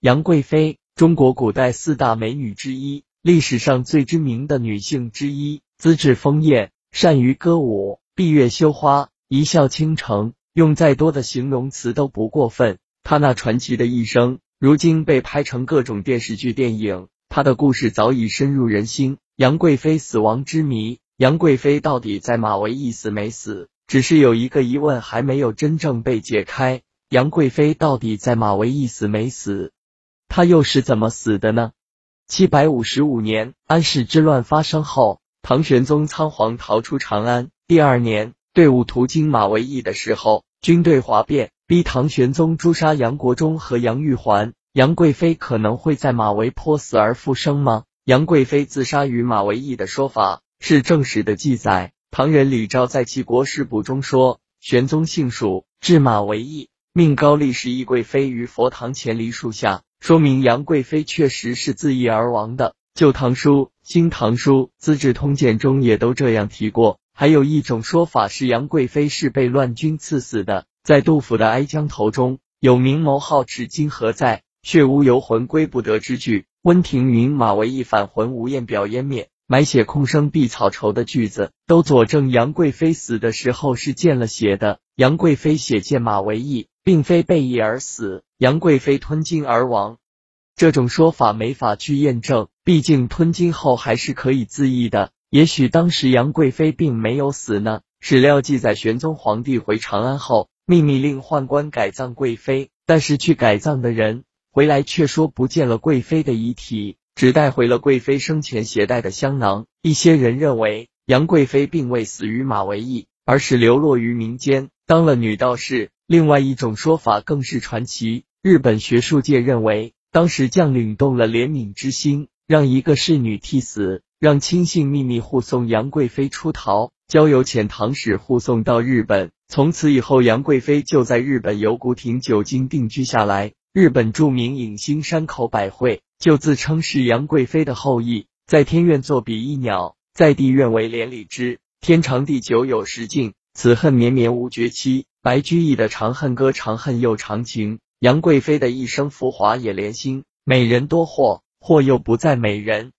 杨贵妃，中国古代四大美女之一，历史上最知名的女性之一，资质丰艳，善于歌舞，闭月羞花，一笑倾城，用再多的形容词都不过分。她那传奇的一生，如今被拍成各种电视剧、电影，她的故事早已深入人心。杨贵妃死亡之谜，杨贵妃到底在马嵬驿死没死？只是有一个疑问还没有真正被解开：杨贵妃到底在马嵬驿死没死？他又是怎么死的呢？七百五十五年，安史之乱发生后，唐玄宗仓皇逃出长安。第二年，队伍途经马嵬驿的时候，军队哗变，逼唐玄宗诛杀杨国忠和杨玉环。杨贵妃可能会在马嵬坡死而复生吗？杨贵妃自杀于马嵬驿的说法是正史的记载。唐人李昭在其《国史补》中说，玄宗姓蜀，至马嵬驿，命高力士懿贵妃于佛堂前梨树下。说明杨贵妃确实是自缢而亡的，《旧唐书》《新唐书》《资治通鉴》中也都这样提过。还有一种说法是杨贵妃是被乱军刺死的。在杜甫的《哀江头》中有“明眸皓齿今何在？血污游魂归不得”之句。温庭筠“马嵬驿返魂无厌表湮灭，埋血空生碧草愁”的句子，都佐证杨贵妃死的时候是见了血的。杨贵妃血溅马嵬驿。并非被缢而死，杨贵妃吞金而亡，这种说法没法去验证，毕竟吞金后还是可以自缢的。也许当时杨贵妃并没有死呢。史料记载，玄宗皇帝回长安后，秘密令宦官改葬贵妃，但是去改葬的人回来却说不见了贵妃的遗体，只带回了贵妃生前携带的香囊。一些人认为杨贵妃并未死于马嵬驿，而是流落于民间，当了女道士。另外一种说法更是传奇。日本学术界认为，当时将领动了怜悯之心，让一个侍女替死，让亲信秘密护送杨贵妃出逃，交由遣唐使护送到日本。从此以后，杨贵妃就在日本游古亭久经定居下来。日本著名影星山口百惠就自称是杨贵妃的后裔，在天愿作比翼鸟，在地愿为连理枝。天长地久有时尽，此恨绵绵无绝期。白居易的《长恨歌》，长恨又长情。杨贵妃的一生浮华也连心，美人多祸，祸又不在美人。